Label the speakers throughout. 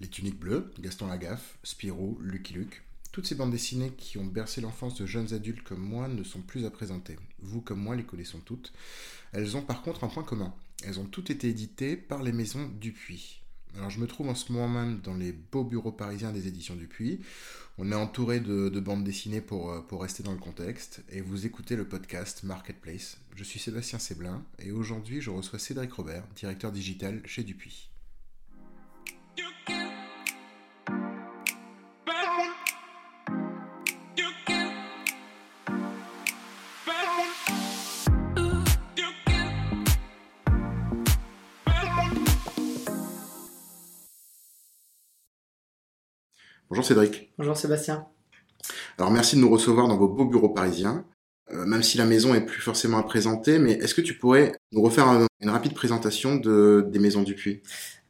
Speaker 1: Les Tuniques Bleues, Gaston Lagaffe, Spirou, Lucky Luke, toutes ces bandes dessinées qui ont bercé l'enfance de jeunes adultes comme moi ne sont plus à présenter. Vous comme moi les connaissons toutes. Elles ont par contre un point commun. Elles ont toutes été éditées par les maisons Dupuis. Alors je me trouve en ce moment même dans les beaux bureaux parisiens des éditions Dupuis. On est entouré de, bandes dessinées pour, euh, pour rester dans le contexte et vous écoutez le podcast Marketplace. Je suis Sébastien Séblin et aujourd'hui je reçois Cédric Robert, directeur digital chez Dupuis. Bonjour Cédric.
Speaker 2: Bonjour Sébastien.
Speaker 1: Alors merci de nous recevoir dans vos beaux bureaux parisiens. Euh, même si la maison est plus forcément à présenter, mais est-ce que tu pourrais nous refaire une rapide présentation de, des maisons Dupuis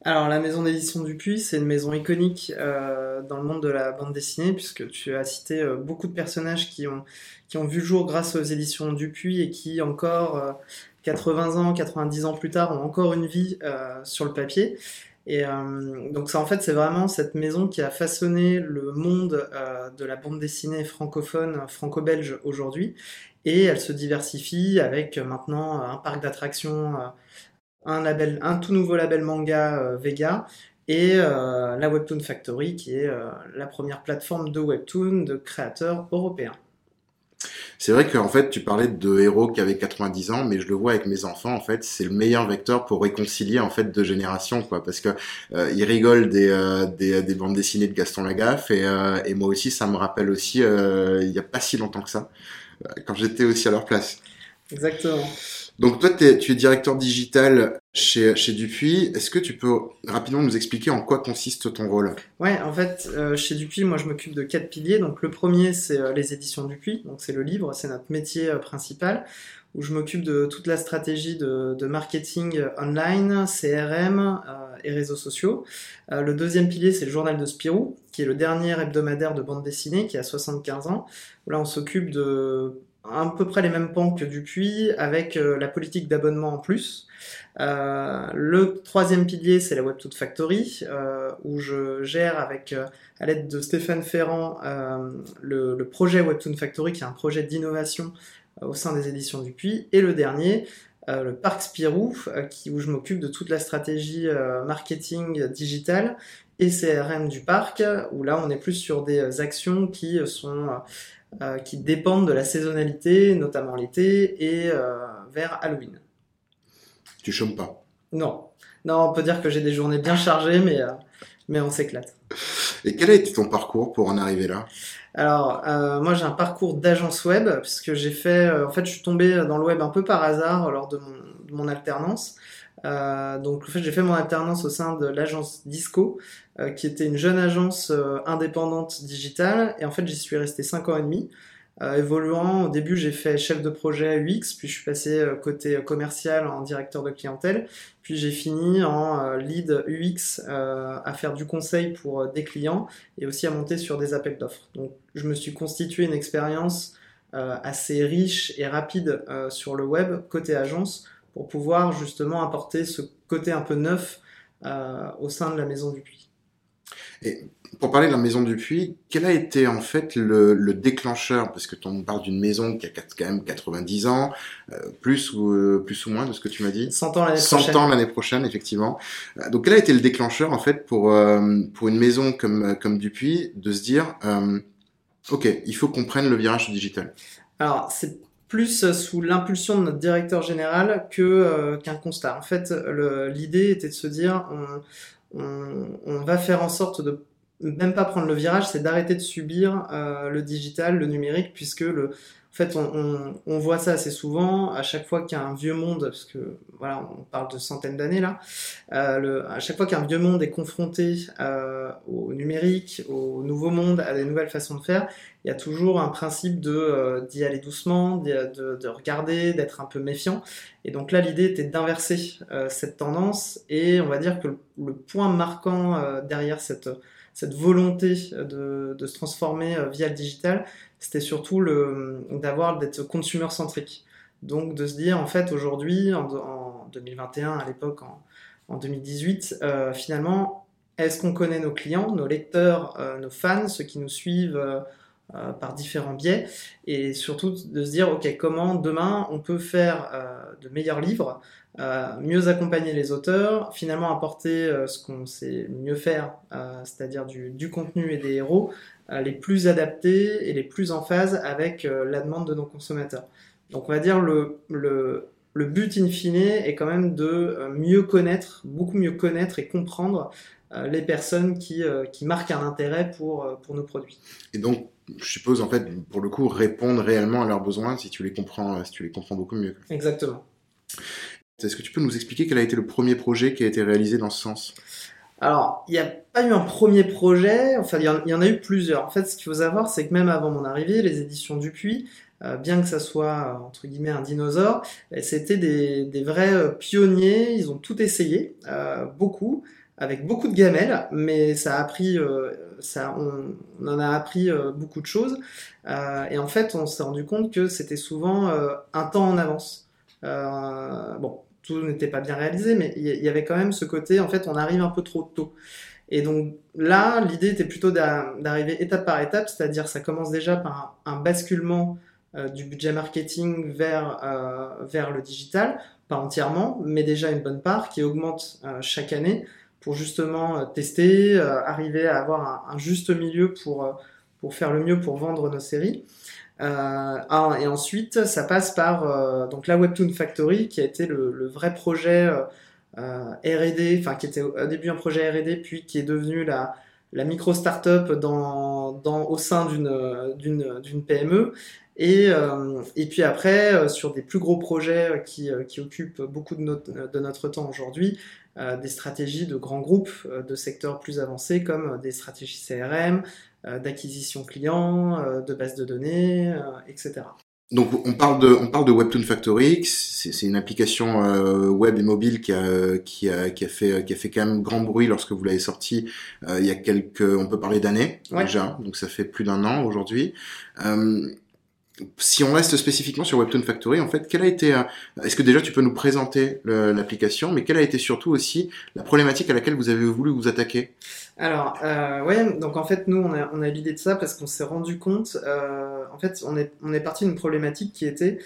Speaker 2: Alors la maison d'édition Dupuis, c'est une maison iconique euh, dans le monde de la bande dessinée, puisque tu as cité euh, beaucoup de personnages qui ont, qui ont vu le jour grâce aux éditions Dupuis et qui encore 80 ans, 90 ans plus tard ont encore une vie sur le papier. Et euh, donc ça en fait c'est vraiment cette maison qui a façonné le monde euh, de la bande dessinée francophone, franco-belge aujourd'hui. Et elle se diversifie avec maintenant un parc d'attractions, euh, un tout nouveau label manga Vega et la Webtoon Factory qui est la première plateforme de webtoon de créateurs européens.
Speaker 1: C'est vrai qu'en fait, tu parlais de héros qui avaient 90 ans, mais je le vois avec mes enfants, en fait, c'est le meilleur vecteur pour réconcilier en fait deux générations, quoi, parce que euh, ils rigolent des, euh, des, des, bandes dessinées de Gaston Lagaffe, et, euh, et moi aussi, ça me rappelle aussi, il y a pas si longtemps que ça, quand j'étais aussi à leur place.
Speaker 2: Exactement.
Speaker 1: Donc toi, tu es directeur digital chez, chez Dupuis. Est-ce que tu peux rapidement nous expliquer en quoi consiste ton rôle?
Speaker 2: Ouais, en fait, euh, chez Dupuis, moi, je m'occupe de quatre piliers. Donc le premier, c'est euh, les éditions Dupuis. Donc c'est le livre, c'est notre métier euh, principal, où je m'occupe de toute la stratégie de, marketing online, CRM et réseaux sociaux. le deuxième pilier, c'est le journal de Spirou, qui est le dernier hebdomadaire de bande dessinée, qui a 75 ans. Là, on s'occupe de à peu près les mêmes pans que Dupuis, avec euh, la politique d'abonnement en plus. Euh, le troisième pilier, c'est la Webtoon Factory, euh, où je gère avec, à l'aide de Stéphane Ferrand, le, projet Webtoon Factory, qui est un projet d'innovation au sein des éditions Dupuis. Et le dernier, le Parc Spirou, qui, où je m'occupe de toute la stratégie marketing digital et CRM du parc, où là on est plus sur des actions qui sont qui dépendent de la saisonnalité, notamment l'été et euh, vers Halloween.
Speaker 1: Tu chômes pas
Speaker 2: Non. Non, on peut dire que j'ai des journées bien chargées, mais, euh, mais on s'éclate.
Speaker 1: Et quel a été ton parcours pour en arriver là?
Speaker 2: Alors, moi j'ai un parcours d'agence web, puisque j'ai fait, en fait je suis tombé dans le web un peu par hasard lors de mon, de mon alternance. Euh, donc en fait, j'ai fait mon alternance au sein de l'agence Disco, euh, qui était une jeune agence euh, indépendante digitale. Et en fait, j'y suis resté 5 ans et demi. évoluant, au début, j'ai fait chef de projet UX, puis je suis passé côté commercial en directeur de clientèle, puis j'ai fini en lead UX à faire du conseil pour des clients et aussi à monter sur des appels d'offres. Donc, je me suis constitué une expérience assez riche et rapide sur le web côté agence pour pouvoir justement apporter ce côté un peu neuf euh, au sein de la maison du puits.
Speaker 1: Et pour parler de la maison du puits, quel a été en fait le, déclencheur? Parce que on parle d'une maison qui a quand même 90 ans, euh, plus ou euh, plus ou moins de ce que tu m'as dit?
Speaker 2: 100 ans l'année prochaine.
Speaker 1: 100 ans l'année prochaine, effectivement. donc quel a été le déclencheur en fait pour pour une maison comme comme Dupuis de se dire, ok, il faut qu'on prenne le virage digital?
Speaker 2: Alors c'est plus sous l'impulsion de notre directeur général que euh, qu'un constat. En fait, l'idée était de se dire on, va faire en sorte de même pas prendre le virage, c'est d'arrêter de subir euh, le digital, le numérique, puisque le, fait, on, voit ça assez souvent. À chaque fois qu'il y a un vieux monde, parce que voilà, on parle de centaines d'années là, euh, à chaque fois qu'un vieux monde est confronté euh, au numérique, au nouveau monde, à des nouvelles façons de faire, il y a toujours un principe de euh, d'y aller doucement, de, de, regarder, d'être un peu méfiant. Et donc là, l'idée était d'inverser cette tendance. Et on va dire que le, point marquant derrière cette cette volonté de, de se transformer via le digital, c'était surtout le, d'avoir d'être consumer centrique. Donc de se dire en fait aujourd'hui, en, 2021 à l'époque, en, 2018, euh, finalement, est-ce qu'on connaît nos clients, nos lecteurs, nos fans, ceux qui nous suivent par différents biais, et surtout de se dire, ok, comment demain on peut faire de meilleurs livres, mieux accompagner les auteurs, finalement apporter ce qu'on sait mieux faire, c'est-à-dire du, contenu et des héros, les plus adaptés et les plus en phase avec la demande de nos consommateurs. Donc on va dire le, le, le but in fine est quand même de euh, mieux connaître, beaucoup mieux connaître et comprendre euh, les personnes qui, euh, qui marquent un intérêt pour, pour nos produits.
Speaker 1: Et donc, je suppose, en fait, pour le coup, répondre réellement à leurs besoins si tu les comprends, si tu les comprends beaucoup mieux.
Speaker 2: Exactement.
Speaker 1: Est-ce que tu peux nous expliquer quel a été le premier projet qui a été réalisé dans ce sens?
Speaker 2: Alors, il n'y a pas eu un premier projet, enfin, il y, en a eu plusieurs. En fait, ce qu'il faut savoir, c'est que même avant mon arrivée, les éditions Dupuis euh, bien que ça soit entre guillemets un dinosaure, c'était des, vrais euh, pionniers. Ils ont tout essayé, euh, beaucoup, avec beaucoup de gamelles, mais ça a appris, ça, on, en a appris beaucoup de choses. et en fait, on s'est rendu compte que c'était souvent un temps en avance. bon, tout n'était pas bien réalisé, mais il y, avait quand même ce côté, en fait, on arrive un peu trop tôt. Et donc là, l'idée était plutôt d'arriver étape par étape, c'est-à-dire ça commence déjà par un basculement euh, du budget marketing vers, euh, vers le digital, pas entièrement, mais déjà une bonne part qui augmente euh, chaque année pour justement tester, arriver à avoir un, juste milieu pour, pour faire le mieux pour vendre nos séries. Ah, et ensuite, ça passe par donc la Webtoon Factory, qui a été le, vrai projet R&D, enfin qui était au début un projet R&D, puis qui est devenu la, la micro startup dans, dans, au sein d'une PME et, euh, et puis après, euh, sur des plus gros projets euh, qui, qui occupent beaucoup de notre, de notre temps aujourd'hui, des stratégies de grands groupes de secteurs plus avancés comme des stratégies CRM, d'acquisition client, de base de données, etc.
Speaker 1: Donc on parle de on parle de Webtoon Factory, c'est une application web et mobile qui a qui a qui a fait qui a fait quand même grand bruit lorsque vous l'avez sorti il y a quelques on peut parler d'années déjà donc ça fait plus d'un an aujourd'hui. Si on reste spécifiquement sur Webtoon Factory, en fait, quelle a été, euh, est-ce que déjà tu peux nous présenter l'application, mais quelle a été surtout aussi la problématique à laquelle vous avez voulu vous attaquer?
Speaker 2: Alors, euh, ouais, donc en fait, nous, on a, on a l'idée de ça parce qu'on s'est rendu compte, euh, en fait, on est, parti d'une problématique qui était,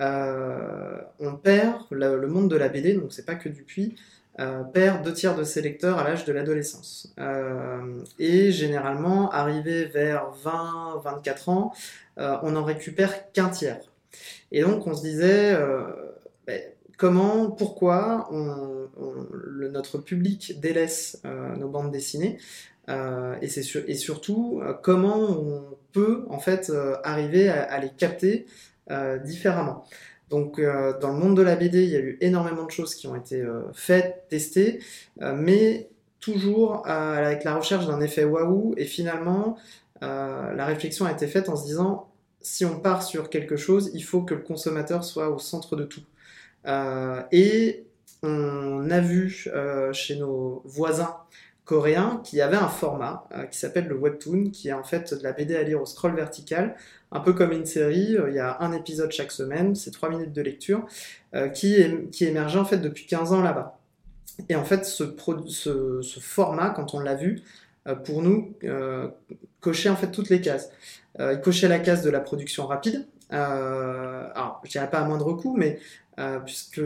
Speaker 2: euh, on perd le, monde de la BD, donc c'est pas que du puits, euh, perd deux tiers de ses lecteurs à l'âge de l'adolescence. Euh, et généralement, arrivé vers 20-24 ans, euh, on n'en récupère qu'un tiers. Et donc, on se disait, ben, comment, pourquoi notre public délaisse nos bandes dessinées et, et, surtout, comment on peut en fait arriver à les capter différemment. Donc euh, dans le monde de la BD, il y a eu énormément de choses qui ont été euh, faites, testées, euh, mais toujours avec la recherche d'un effet waouh. Et finalement, la réflexion a été faite en se disant, si on part sur quelque chose, il faut que le consommateur soit au centre de tout. et on a vu chez nos voisins coréens qui avait un format qui s'appelle le webtoon, qui est en fait de la BD à lire au scroll vertical, un peu comme une série, euh, il y a un épisode chaque semaine, c'est trois minutes de lecture, euh, qui, qui émergeait en fait depuis 15 ans là-bas. Et en fait, ce, ce, format, quand on l'a vu, euh, pour nous, cochait en fait toutes les cases. il cochait la case de la production rapide. alors, je dirais pas à moindre coût, mais puisque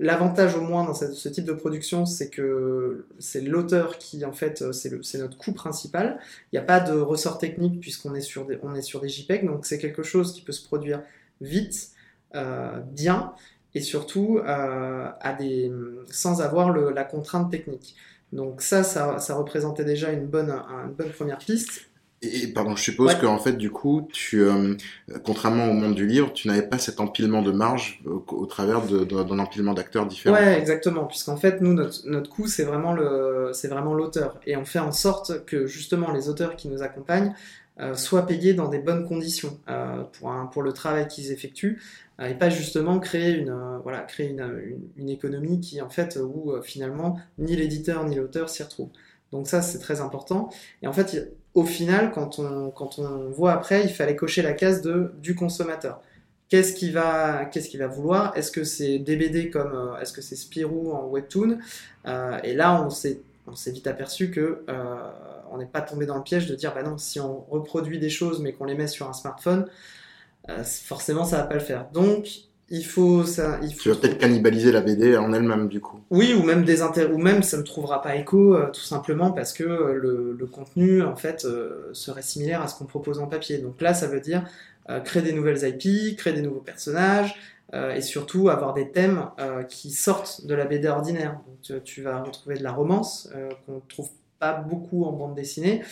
Speaker 2: L'avantage au moins dans ce type de production, c'est que c'est l'auteur qui, en fait, c'est notre coût principal. Il n'y a pas de ressort technique puisqu'on est, sur des, est sur des JPEG, donc c'est quelque chose qui peut se produire vite, euh, bien, et surtout euh, à des, sans avoir la contrainte technique. Donc ça, ça, ça représentait déjà une bonne, une bonne première piste.
Speaker 1: Et pardon, je suppose qu'en fait, du coup, tu, euh, contrairement au monde du livre, tu n'avais pas cet empilement de marge au, travers d'un empilement d'acteurs différents.
Speaker 2: Ouais, exactement. Puisqu'en fait, nous, notre, notre coût, c'est vraiment le, c'est vraiment l'auteur, et on fait en sorte que justement les auteurs qui nous accompagnent euh, soient payés dans des bonnes conditions euh, pour, un, pour le travail qu'ils effectuent, et pas justement créer une, voilà, créer une, une, économie qui, en fait, où finalement ni l'éditeur ni l'auteur s'y retrouvent. Donc ça, c'est très important. Et en fait, au final, quand on, quand on voit après, il fallait cocher la case de, du consommateur. Qu'est-ce qu'il va, va vouloir? Est-ce que c'est DBD comme, euh, est-ce que c'est Spirou en webtoon? Euh, Et là, on s'est, vite aperçu que on n'est pas tombé dans le piège de dire bah non, si on reproduit des choses mais qu'on les met sur un smartphone, forcément ça va pas le faire. Donc il faut ça. Il faut...
Speaker 1: Tu vas peut-être cannibaliser la BD en elle-même du coup.
Speaker 2: Oui, ou même des ou même ça ne trouvera pas écho tout simplement parce que le, contenu en fait serait similaire à ce qu'on propose en papier. Donc là, ça veut dire créer des nouvelles IP, créer des nouveaux personnages, euh, et surtout avoir des thèmes euh, qui sortent de la BD ordinaire. Donc, tu, vas retrouver de la romance euh, qu'on trouve beaucoup en bande dessinée.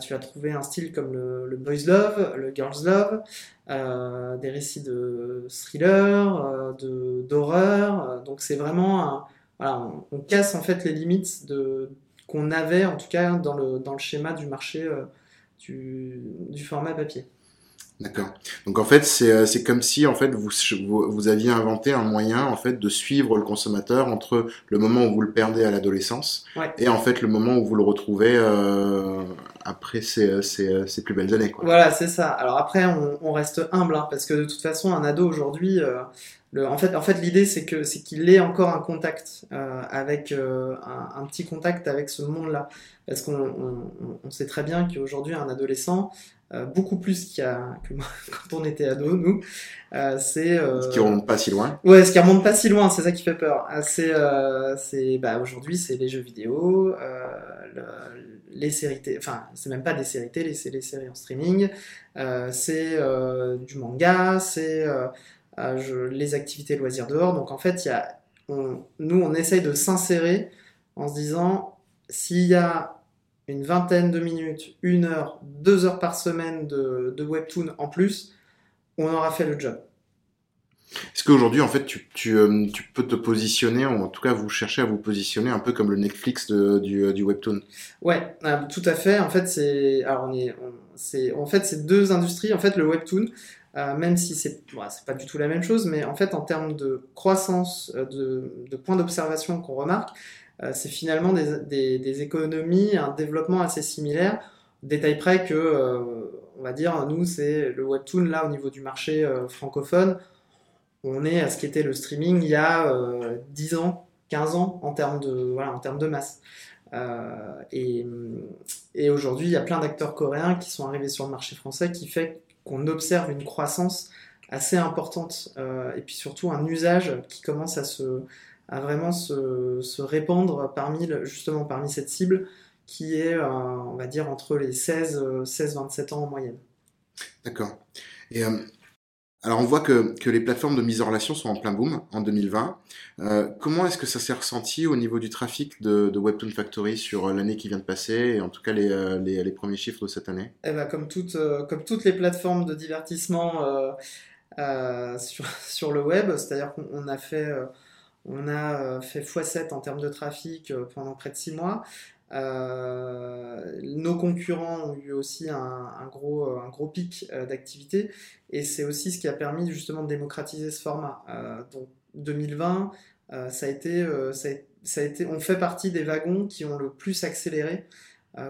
Speaker 2: tu vas trouver un style comme le, boys love, le girls love, des récits de thriller, de d'horreur. donc c'est vraiment on, casse en fait les limites qu'on avait en tout cas dans le, schéma du marché du format papier.
Speaker 1: D'accord. Donc en fait, c'est euh, c'est comme si en fait vous, vous, aviez inventé un moyen en fait de suivre le consommateur entre le moment où vous le perdez à l'adolescence et en fait le moment où vous le retrouvez euh, après ses, ses, ses, plus belles années. Quoi.
Speaker 2: Voilà, c'est ça. Alors après, on, on reste humble hein, parce que de toute façon, un ado aujourd'hui, euh, en fait, en fait, l'idée c'est que c'est qu'il ait encore un contact euh, avec euh, un, un, petit contact avec ce monde-là, parce qu'on on, on sait très bien qu'aujourd'hui un adolescent, euh, beaucoup plus qu'il y a que quand on était ado, nous. Euh, c'est
Speaker 1: euh, ce qui remonte pas si loin.
Speaker 2: Ouais, ce qui remonte pas si loin, c'est ça qui fait peur. c'est c'est bah aujourd'hui c'est les jeux vidéo, le, les séries, enfin c'est même pas des séries télé, c'est les séries en streaming, c'est du manga, c'est les activités loisirs dehors. Donc en fait, il y a, nous on essaye de s'insérer en se disant s'il y a une vingtaine de minutes, une heure, deux heures par semaine de, webtoon en plus, on aura fait le job.
Speaker 1: Est-ce qu'aujourd'hui, en fait, tu, euh, tu, peux te positionner, ou en tout cas, vous cherchez à vous positionner un peu comme le Netflix du, euh, du, webtoon?
Speaker 2: Ouais, euh, tout à fait. En fait, c'est, alors on est, c'est, en fait, c'est deux industries. En fait, le webtoon, même si c'est, c'est pas du tout la même chose, mais en fait, en termes de croissance, de, de points d'observation qu'on remarque, euh, c'est finalement des, économies, un développement assez similaire. Détail près que, euh, on va dire, nous, c'est le webtoon, là, au niveau du marché euh, francophone, on est à ce qu'était le streaming il y a 10 ans, 15 ans, en termes de, voilà, en termes de masse. et, et aujourd'hui, il y a plein d'acteurs coréens qui sont arrivés sur le marché français qui fait qu'on observe une croissance assez importante et puis surtout un usage qui commence à se, à vraiment se, se, répandre parmi, justement parmi cette cible qui est, euh, on va dire, entre les 16, 16 27 ans en moyenne.
Speaker 1: D'accord. Et euh, alors on voit que, que, les plateformes de mise en relation sont en plein boom en 2020. Euh, comment est-ce que ça s'est ressenti au niveau du trafic de, de Webtoon Factory sur l'année qui vient de passer et en tout cas les, les, les premiers chiffres de cette année?
Speaker 2: Eh ben, comme, toutes, comme toutes les plateformes de divertissement sur, sur le web, c'est-à-dire qu'on a fait on a euh, fait x7 en termes de trafic euh, pendant près de 6 mois. Euh, nos concurrents ont eu aussi un, gros, pic d'activité et c'est aussi ce qui a permis justement de démocratiser ce format. donc 2020, ça, a été, ça, a, été, on fait partie des wagons qui ont le plus accéléré,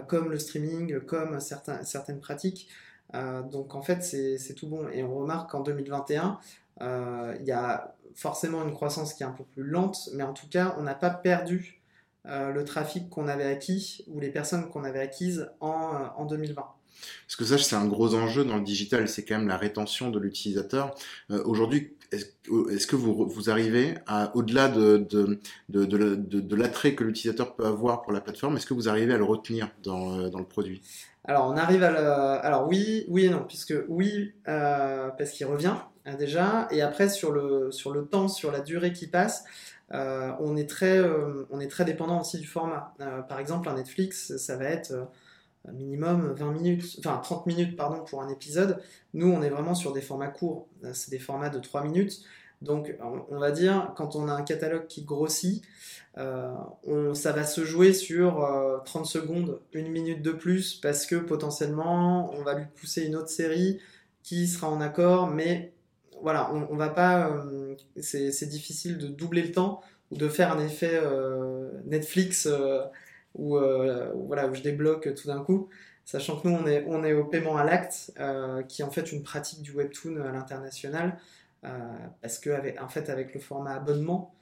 Speaker 2: comme le streaming, comme certaines pratiques. Donc en fait, c'est tout bon. Et on remarque qu'en 2021, il y a forcément une croissance qui est un peu plus lente, mais en tout cas, on n'a pas perdu euh, le trafic qu'on avait acquis ou les personnes qu'on avait acquises en, euh, en 2020.
Speaker 1: Parce que ça, c'est un gros enjeu dans le digital, c'est quand même la rétention de l'utilisateur. Euh, aujourd'hui, est-ce que vous, vous arrivez au-delà de, de, de, de l'attrait que l'utilisateur peut avoir pour la plateforme, est-ce que vous arrivez à le retenir dans, dans le produit?
Speaker 2: Alors, on arrive à le... Alors oui, oui et non, puisque oui, parce qu'il revient, Hein, déjà. Et après, sur le, sur le temps, sur la durée qui passe, euh, on, est très, euh, on est très dépendant aussi du format. Euh, par exemple, un Netflix, ça va être minimum 20 minutes, enfin 30 minutes pardon, pour un épisode. Nous, on est vraiment sur des formats courts. C'est des formats de 3 minutes. Donc, on, va dire, quand on a un catalogue qui grossit, on, ça va se jouer sur 30 secondes, une minute de plus, parce que potentiellement, on va lui pousser une autre série qui sera en accord, mais voilà, on, va pas. Euh, c'est difficile de doubler le temps ou de faire un effet euh, Netflix euh, où, voilà, où je débloque tout d'un coup. Sachant que nous, on est, on est au paiement à l'acte, qui est en fait une pratique du webtoon à l'international. parce que, en fait, avec le format abonnement,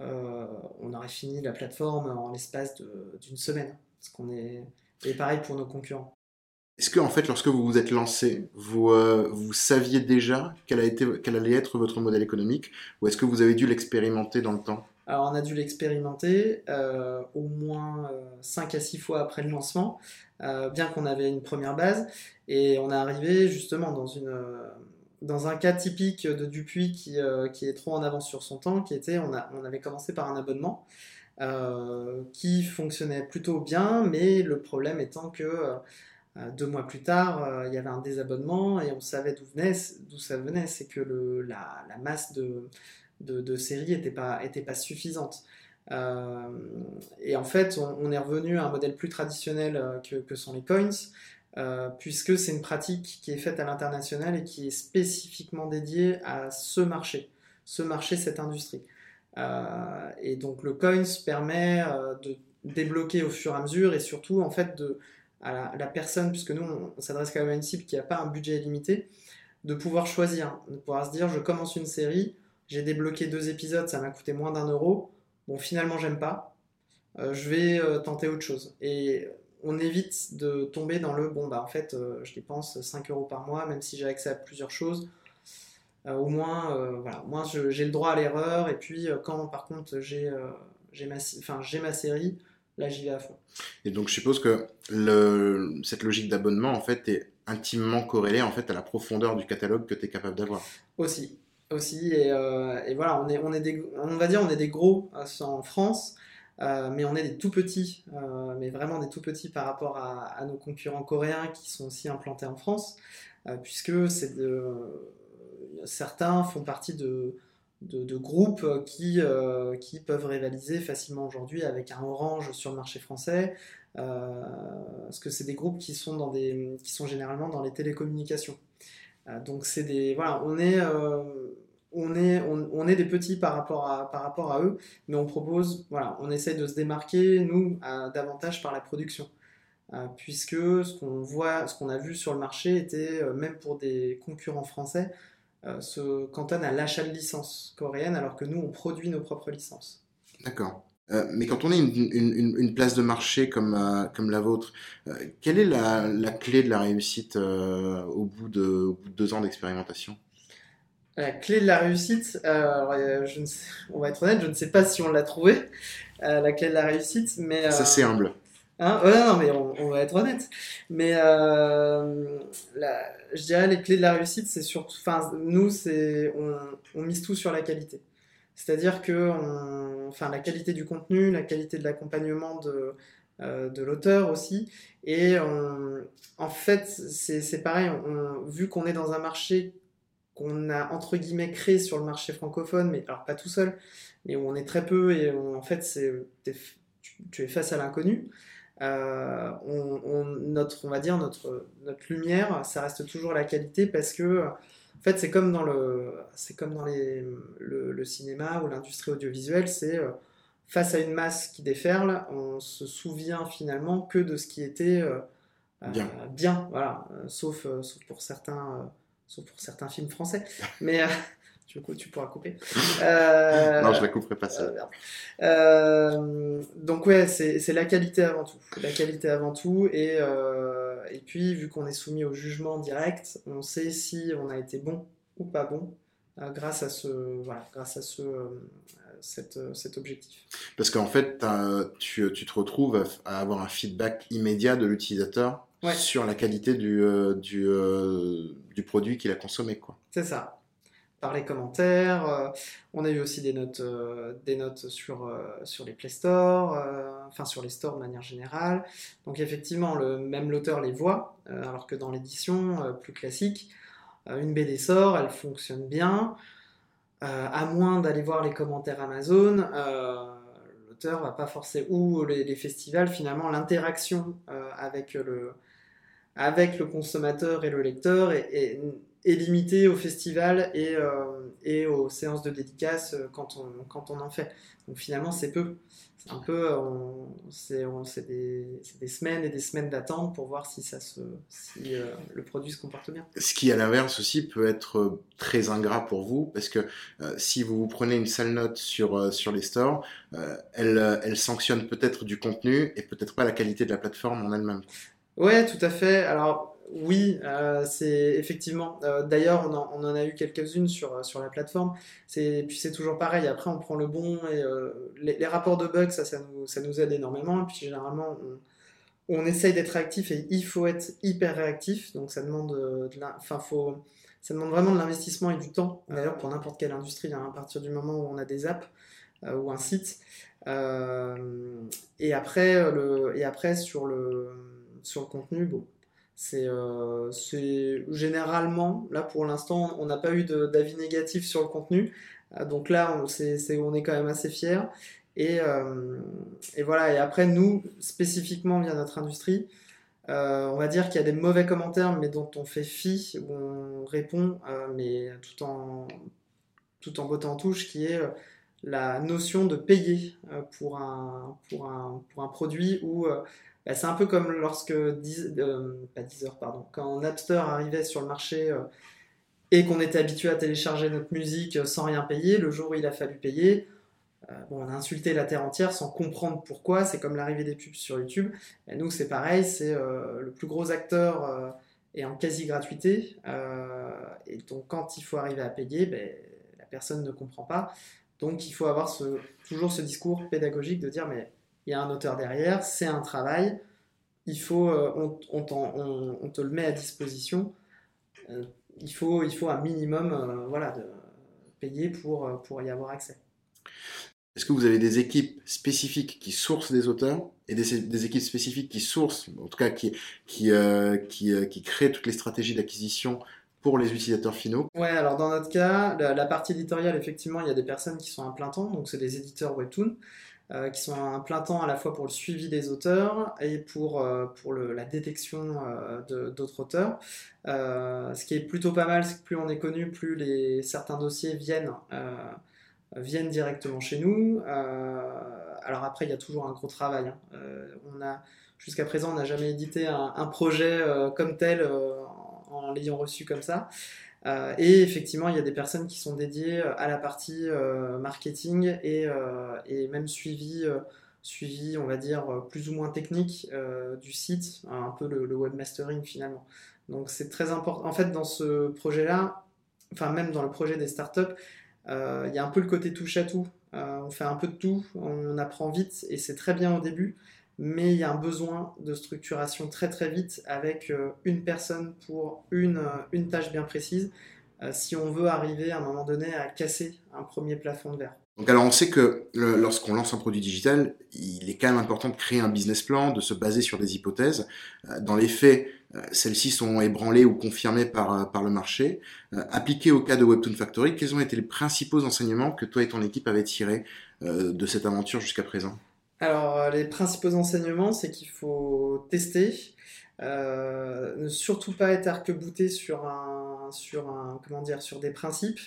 Speaker 2: on aurait fini la plateforme en l'espace d'une semaine. Ce qu'on est... Et pareil pour nos concurrents.
Speaker 1: Est-ce que, en fait, lorsque vous vous êtes lancé, vous, vous saviez déjà quel, quel allait être votre modèle économique ou est-ce que vous avez dû l'expérimenter dans le temps?
Speaker 2: Alors on a dû l'expérimenter euh, au moins 5 euh, à 6 fois après le lancement, euh, bien qu'on avait une première base. Et on est arrivé justement dans, dans un cas typique de Dupuis qui, est trop en avance sur son temps, qui était on, a, on avait commencé par un abonnement qui fonctionnait plutôt bien, mais le problème étant que deux mois plus tard, il y avait un désabonnement et on savait d'où ça venait, c'est que la, masse de de, séries n'était pas, était pas suffisante. Euh, et en fait, on, est revenu à un modèle plus traditionnel euh, que, sont les coins, euh, puisque c'est une pratique qui est faite à l'international et qui est spécifiquement dédiée à ce marché, ce marché, cette industrie. et donc le coins permet de débloquer au fur et à mesure et surtout en fait de, à la, personne, puisque nous on, s'adresse quand même à une cible qui n'a pas un budget limité, de pouvoir choisir, de pouvoir se dire je commence une série, j'ai débloqué deux épisodes, ça m'a coûté moins d'un euro. Bon, finalement, j'aime pas. Euh, je vais euh, tenter autre chose. Et on évite de tomber dans le bon, bah en fait, euh, je dépense 5 euros par mois, même si j'ai accès à plusieurs choses. au moins, voilà, moi, j'ai le droit à l'erreur. Et puis, quand par contre, j'ai ma, ma série, là, j'y vais à fond.
Speaker 1: Et donc, je suppose que le, cette logique d'abonnement, en fait, est intimement corrélée en fait à la profondeur du catalogue que tu es capable d'avoir.
Speaker 2: Aussi, aussi. Euh, et, voilà, on, est, on, est des, on va dire on est des gros euh, en France, euh, mais on est des tout petits, mais vraiment des tout petits par rapport à, nos concurrents coréens qui sont aussi implantés en France, puisque c'est de, certains font partie de, de, groupes qui, qui peuvent rivaliser facilement aujourd'hui avec un Orange sur le marché français, parce que c'est des groupes qui sont, dans des, qui sont généralement dans les télécommunications. donc c'est des voilà, on est on est, des petits par rapport, à, eux, mais on propose, voilà, on essaie de se démarquer, nous, davantage par la production. Euh, puisque ce qu'on voit, ce qu'on a vu sur le marché était, euh, même pour des concurrents français, euh, se cantonne à l'achat de licences coréennes, alors que nous, on produit nos propres licences.
Speaker 1: D'accord. mais quand on est une, place de marché comme, la vôtre, quelle est la, clé de la réussite au, bout de, deux ans d'expérimentation?
Speaker 2: La clé de la réussite, euh, je ne on va être honnête, je ne sais pas si on l'a trouvé, euh, la clé de la réussite, mais...
Speaker 1: Ça c'est humble.
Speaker 2: Hein non, mais on, va être honnête. Mais euh, je dirais les clés de la réussite, c'est surtout... Enfin, nous, c'est on, on, mise tout sur la qualité. C'est-à-dire que enfin, la qualité du contenu, la qualité de l'accompagnement de, de l'auteur aussi. Et en fait, c'est pareil, vu qu'on est dans un marché qu'on a entre guillemets créé sur le marché francophone, mais alors pas tout seul, mais où on est très peu et en fait c'est tu, es face à l'inconnu. Euh, on, notre, on va dire notre, notre lumière, ça reste toujours la qualité parce que en fait c'est comme dans le c'est comme dans les, le, cinéma ou l'industrie audiovisuelle, c'est euh, face à une masse qui déferle, on se souvient finalement que de ce qui était euh, bien. bien, voilà, sauf, sauf pour certains sauf pour certains films français. Mais euh, du coup, tu pourras couper.
Speaker 1: Euh, non, je la couperai pas ça.
Speaker 2: Euh, donc ouais, c'est la qualité avant tout. La qualité avant tout. Et, et puis, vu qu'on est soumis au jugement direct, on sait si on a été bon ou pas bon grâce à ce, voilà, grâce à ce, cette, cet objectif.
Speaker 1: Parce qu'en fait, tu, tu, te retrouves à avoir un feedback immédiat de l'utilisateur sur la qualité du, euh, du, euh, du, produit qu'il a consommé. quoi.
Speaker 2: C'est ça. Par les commentaires, euh, on a eu aussi des notes, des notes sur, sur les Play Store, enfin sur les stores de manière générale. Donc effectivement, le, même l'auteur les voit, alors que dans l'édition plus classique, une BD sort, elle fonctionne bien. à moins d'aller voir les commentaires Amazon, l'auteur va pas forcer ou les, les festivals, finalement, l'interaction avec le, avec le consommateur et le lecteur est, limité au festival et, euh, aux séances de dédicace euh, quand on, quand on en fait. Donc finalement, c'est peu. un peu, c'est des, semaines et des semaines d'attente pour voir si, ça se, si euh, le produit se comporte bien.
Speaker 1: Ce qui, à l'inverse aussi, peut être très ingrat pour vous, parce que euh, si vous vous prenez une sale note sur, euh, sur les stores, elle sanctionne peut-être du contenu et peut-être pas la qualité de la plateforme en elle-même.
Speaker 2: Ouais, tout à fait. Alors, oui, euh, c'est effectivement. Euh, d'ailleurs, on, en a eu quelques-unes sur, euh, sur la plateforme. Puis c'est toujours pareil. Après, on prend le bon et les, rapports de bugs, ça, ça nous, ça nous aide énormément. Et puis généralement, on, on essaye d'être réactif et il faut être hyper réactif. Donc ça demande, de enfin, faut, ça demande vraiment de l'investissement et du temps. D'ailleurs, pour n'importe quelle industrie, hein, à partir du moment où on a des apps ou un site. et après, et après sur le sur le contenu, bon, euh, c'est généralement, là pour l'instant, on n'a pas eu d'avis négatif sur le contenu. Euh, donc là, on, est, on est quand même assez fiers. Et, euh, et, voilà, et après, nous, spécifiquement via notre industrie, on va dire qu'il y a des mauvais commentaires, mais dont on fait fi, où on répond, mais tout en, tout en en touche, qui est la notion de payer pour, un, pour, un, pour un produit où bah, c'est un peu comme lorsque, euh, pas Deezer, pardon, quand Napster arrivait sur le marché euh, et qu'on était habitué à télécharger notre musique euh, sans rien payer, le jour où il a fallu payer, on a insulté la terre entière sans comprendre pourquoi. C'est comme l'arrivée des pubs sur YouTube. Et nous, c'est pareil, c'est le plus gros acteur et en quasi gratuité. et donc, quand il faut arriver à payer, ben, la personne ne comprend pas. Donc, il faut avoir toujours ce discours pédagogique de dire mais il y a un auteur derrière, c'est un travail, il faut, euh, on, on, on, te le met à disposition, euh, il, faut, il faut un minimum euh, voilà, de payer pour, pour y avoir accès.
Speaker 1: Est-ce que vous avez des équipes spécifiques qui sourcent des auteurs et des, des équipes spécifiques qui sourcent, en tout cas qui, qui, qui, qui créent toutes les stratégies d'acquisition pour les utilisateurs finaux?
Speaker 2: Ouais, alors dans notre cas, la, la, partie éditoriale, effectivement, il y a des personnes qui sont à plein temps, donc c'est des éditeurs Webtoon. Euh, qui sont un plein temps à la fois pour le suivi des auteurs et pour, euh, pour la détection euh, d'autres auteurs. ce qui est plutôt pas mal, c'est que plus on est connu, plus les, certains dossiers viennent, viennent directement chez nous. alors après, il y a toujours un gros travail. Hein. jusqu'à présent, on n'a jamais édité un projet comme tel en l'ayant reçu comme ça. Euh, et effectivement, il y a des personnes qui sont dédiées euh, à la partie euh, marketing et, et, même suivi, suivi, on va dire, plus ou moins technique du site, un peu le, webmastering finalement. Donc c'est très important. En fait, dans ce projet-là, enfin même dans le projet des startups, il y a un peu le côté touche à tout. on fait un peu de tout, on apprend vite et c'est très bien au début mais il y a un besoin de structuration très très vite avec euh, une personne pour une, euh, une tâche bien précise euh, si on veut arriver à un moment donné à casser un premier plafond de verre.
Speaker 1: Donc alors on sait que lorsqu'on lance un produit digital, il est quand même important de créer un business plan, de se baser sur des hypothèses. Dans les faits, celles-ci sont ébranlées ou confirmées par, par le marché. Appliquées au cas de Webtoon Factory, quels ont été les principaux enseignements que toi et ton équipe avez tirés de cette aventure jusqu'à présent?
Speaker 2: Alors, euh, les principaux enseignements, c'est qu'il faut tester, euh, ne surtout pas être arc-bouté sur un, sur un, comment dire, sur des principes,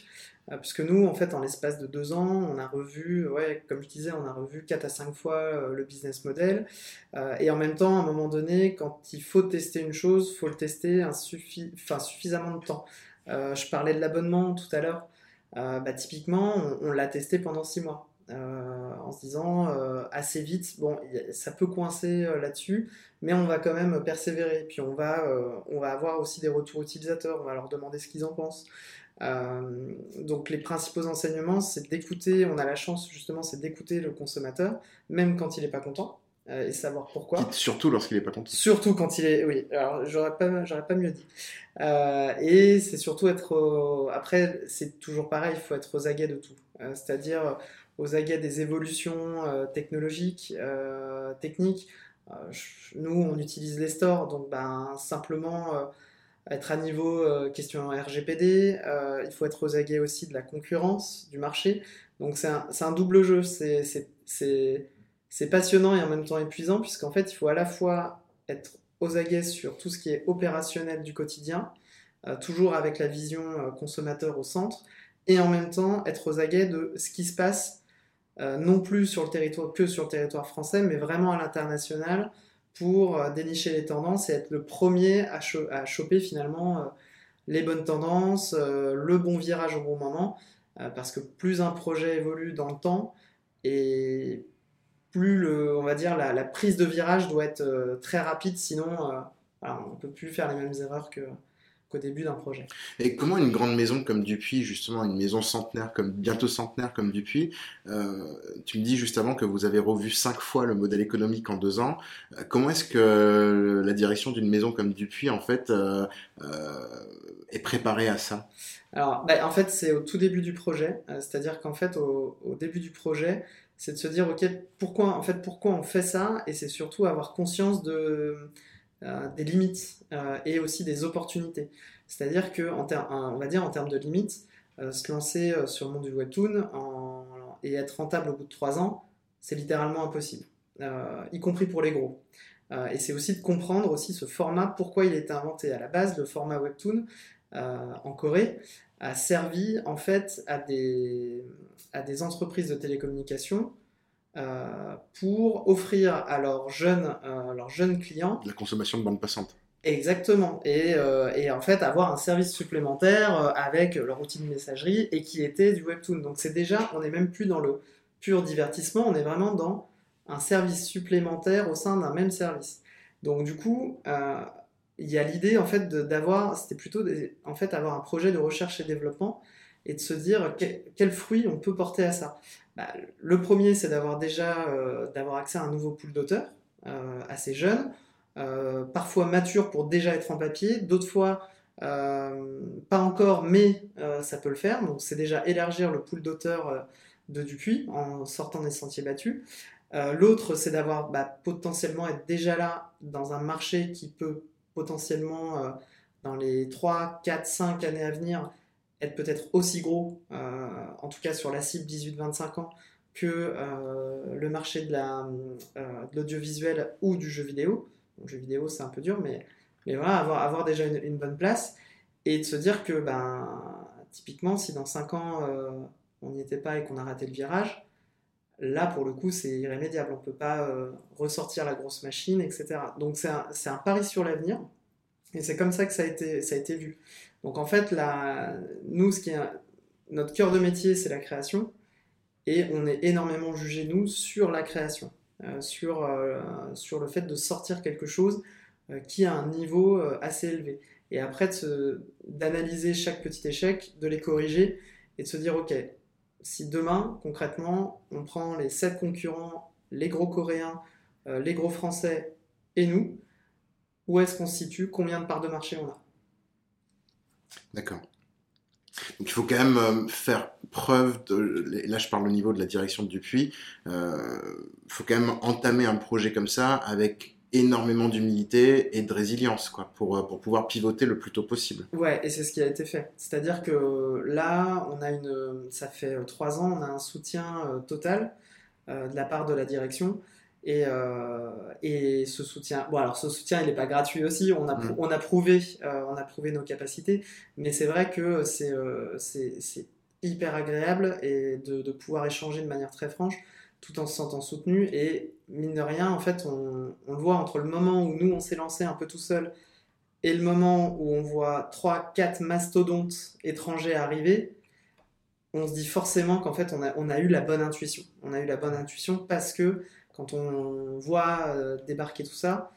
Speaker 2: euh, puisque nous, en fait, en l'espace de deux ans, on a revu, ouais, comme je disais, on a revu quatre à cinq fois le business model, et en même temps, à un moment donné, quand il faut tester une chose, faut le tester un enfin, suffisamment de temps. je parlais de l'abonnement tout à l'heure. Bah, typiquement, on l'a testé pendant six mois. Euh, en se disant euh, assez vite, bon, ça peut coincer euh, là-dessus, mais on va quand même persévérer. Puis on va, on va avoir aussi des retours utilisateurs, on va leur demander ce qu'ils en pensent. donc les principaux enseignements, c'est d'écouter, on a la chance justement, c'est d'écouter le consommateur, même quand il n'est pas content, et savoir pourquoi.
Speaker 1: Surtout lorsqu'il n'est pas content.
Speaker 2: Surtout quand il est, oui, alors j'aurais pas, j'aurais pas mieux dit. et c'est surtout être, après, c'est toujours pareil, il faut être aux aguets de tout. C'est-à-dire, aux aguets des évolutions euh, technologiques, euh, techniques. Euh, nous, on utilise les stores, donc ben, simplement être à niveau question RGPD, il faut être aux aguets aussi de la concurrence, du marché. Donc c'est un, un, double jeu, c'est passionnant et en même temps épuisant, puisqu'en fait il faut à la fois être aux aguets sur tout ce qui est opérationnel du quotidien, toujours avec la vision consommateur au centre, et en même temps être aux aguets de ce qui se passe non plus sur le territoire que sur le territoire français, mais vraiment à l'international pour dénicher les tendances et être le premier à, choper finalement les bonnes tendances, le bon virage au bon moment, parce que plus un projet évolue dans le temps et plus on va dire la, prise de virage doit être très rapide, sinon on ne peut plus faire les mêmes erreurs que, qu'au début d'un projet.
Speaker 1: Et comment une grande maison comme Dupuis, justement, une maison centenaire, comme bientôt centenaire comme Dupuis, euh, tu me dis juste avant que vous avez revu cinq fois le modèle économique en deux ans. Euh, comment est-ce que la direction d'une maison comme Dupuis, en fait, euh, est préparée à ça?
Speaker 2: Alors, bah, en fait, c'est au tout début du projet. C'est-à-dire qu'en fait, au, au, début du projet, c'est de se dire, ok, pourquoi, en fait, pourquoi on fait ça? Et c'est surtout avoir conscience de euh, des limites euh, et aussi des opportunités. C'est-à-dire que, en on va termes de limites, euh, se lancer sur le monde du webtoon et être rentable au bout de trois ans, c'est littéralement impossible, y compris pour les gros. et c'est aussi de comprendre aussi ce format, pourquoi il est inventé. À la base, le format webtoon en Corée a servi en fait à des, à des entreprises de télécommunications pour offrir à leurs jeunes, euh, leurs jeunes clients
Speaker 1: la consommation de bande passante.
Speaker 2: Exactement. Et, euh, et, en fait, avoir un service supplémentaire avec leur outil de messagerie et qui était du Webtoon. Donc c'est déjà, on n'est même plus dans le pur divertissement, on est vraiment dans un service supplémentaire au sein d'un même service. Donc du coup, il y a l'idée en fait d'avoir, c'était plutôt en fait avoir un projet de recherche et développement et de se dire quel, fruit on peut porter à ça. Bah, le premier, c'est d'avoir déjà euh, d'avoir accès à un nouveau pool d'auteurs euh, assez jeunes, euh, parfois matures pour déjà être en papier, d'autres fois pas encore, mais ça peut le faire. Donc c'est déjà élargir le pool d'auteurs de Dupuis en sortant des sentiers battus. L'autre, c'est d'avoir bah, potentiellement être déjà là dans un marché qui peut potentiellement, dans les 3, 4, 5 années à venir, être peut-être aussi gros, euh, en tout cas sur la cible 18-25 ans, que euh, le marché de euh, l'audiovisuel ou du jeu vidéo. Le jeu vidéo, c'est un peu dur, mais, mais voilà, avoir, avoir déjà une, bonne place et de se dire que, ben, typiquement, si dans 5 ans on n'y était pas et qu'on a raté le virage, là pour le coup c'est irrémédiable, on ne peut pas ressortir la grosse machine, etc. Donc c'est un, pari sur l'avenir et c'est comme ça que ça a été, ça a été vu. Donc en fait, nous, ce qui est notre cœur de métier, c'est la création, et on est énormément jugé, nous, sur la création, euh, sur, euh, sur le fait de sortir quelque chose euh, qui a un niveau assez élevé. Et après, d'analyser chaque petit échec, de les corriger, et de se dire, OK, si demain, concrètement, on prend les sept concurrents, les gros coréens, les gros français et nous, où est-ce qu'on se situe, combien de parts de marché on a?
Speaker 1: D'accord. Donc il faut quand même euh, faire preuve de. Là, je parle au niveau de la direction de Dupuis. Il euh, faut quand même entamer un projet comme ça avec énormément d'humilité et de résilience quoi, pour, euh, pour pouvoir pivoter le plus tôt possible.
Speaker 2: Ouais, et c'est ce qui a été fait. C'est-à-dire que là, on a une, ça fait trois ans, on a un soutien total de la part de la direction. Et, euh, et, ce soutien, bon alors ce soutien il n'est pas gratuit aussi, on a, mm. on a, prouvé, euh, on a prouvé nos capacités, mais c'est vrai que c'est euh, hyper agréable et de, de, pouvoir échanger de manière très franche tout en se sentant soutenu et mine de rien en fait on, on le voit entre le moment où nous on s'est lancé un peu tout seul et le moment où on voit 3-4 mastodontes étrangers arriver, on se dit forcément qu'en fait on a, on a eu la bonne intuition. On a eu la bonne intuition parce que quand on voit euh, débarquer tout ça,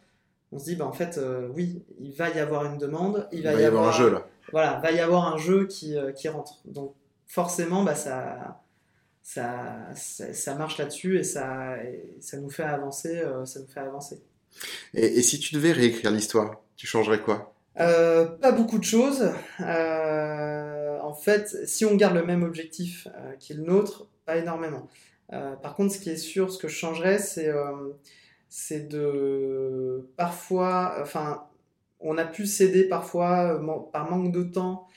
Speaker 2: on se dit, bah, en fait, euh, oui, il va y avoir une demande, il va, y, avoir, un jeu là. Voilà, va y avoir un jeu qui, euh, qui rentre. Donc forcément, bah, ça, ça, ça, marche là-dessus et ça, ça nous fait avancer. ça nous fait avancer.
Speaker 1: Et, si tu devais réécrire l'histoire, tu changerais quoi?
Speaker 2: Pas beaucoup de choses. en fait, si on garde le même objectif qui est le nôtre, pas énormément. Euh, par contre, ce qui est sûr, ce que je changerais, c'est euh, de parfois, enfin, on a pu céder parfois euh, par manque de temps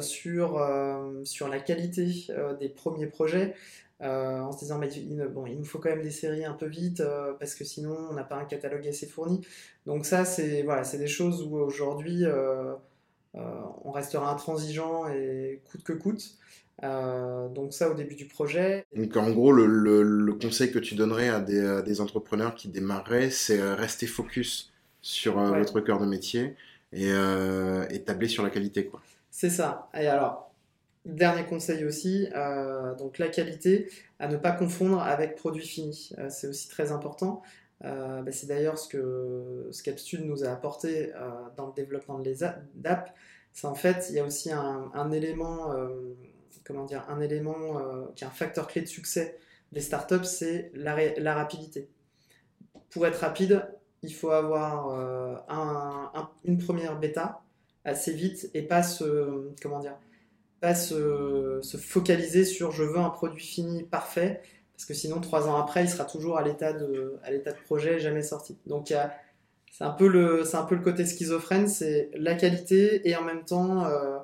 Speaker 2: sur, la qualité des premiers projets. en se disant il, bon, il nous faut quand même des séries un peu vite parce que sinon on n'a pas un catalogue assez fourni. Donc ça c'est voilà, c'est des choses où aujourd'hui on restera intransigeant et coûte que coûte. Donc ça au début du projet.
Speaker 1: Donc en gros, le, conseil que tu donnerais à des, entrepreneurs qui démarreraient, c'est rester focus sur votre cœur de métier et, et tabler sur la qualité. quoi.
Speaker 2: C'est ça. Et alors, Dernier conseil aussi, euh, donc la qualité, à ne pas confondre avec produit fini. Euh, c'est aussi très important. Euh, bah, c'est d'ailleurs ce que Scapstud nous a apporté dans le développement de les apps. C'est en fait, il y a aussi un, élément, comment dire, un élément qui est un facteur clé de succès des startups, c'est la, rapidité. Pour être rapide, il faut avoir une première bêta assez vite et pas se, focaliser sur je veux un produit fini parfait, parce que sinon, trois ans après, il sera toujours à l'état de, projet, jamais sorti. Donc, c'est un, peu le, côté schizophrène, c'est la qualité et en même temps, euh,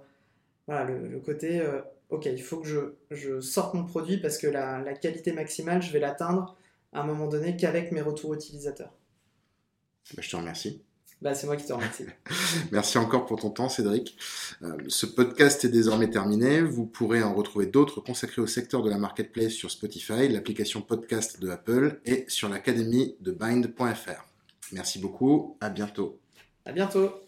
Speaker 2: le, côté, euh, ok, il faut que je, je, sorte mon produit parce que la, la qualité maximale, je vais l'atteindre à un moment donné qu'avec mes retours utilisateurs.
Speaker 1: Bah, je te remercie.
Speaker 2: Bah, c'est moi qui te remercie.
Speaker 1: Merci encore pour ton temps, Cédric. Euh, ce podcast est désormais terminé. Vous pourrez en retrouver d'autres consacrés au secteur de la marketplace sur Spotify, l'application podcast de Apple et sur l'académie de bind.fr. Merci beaucoup. À bientôt.
Speaker 2: À bientôt.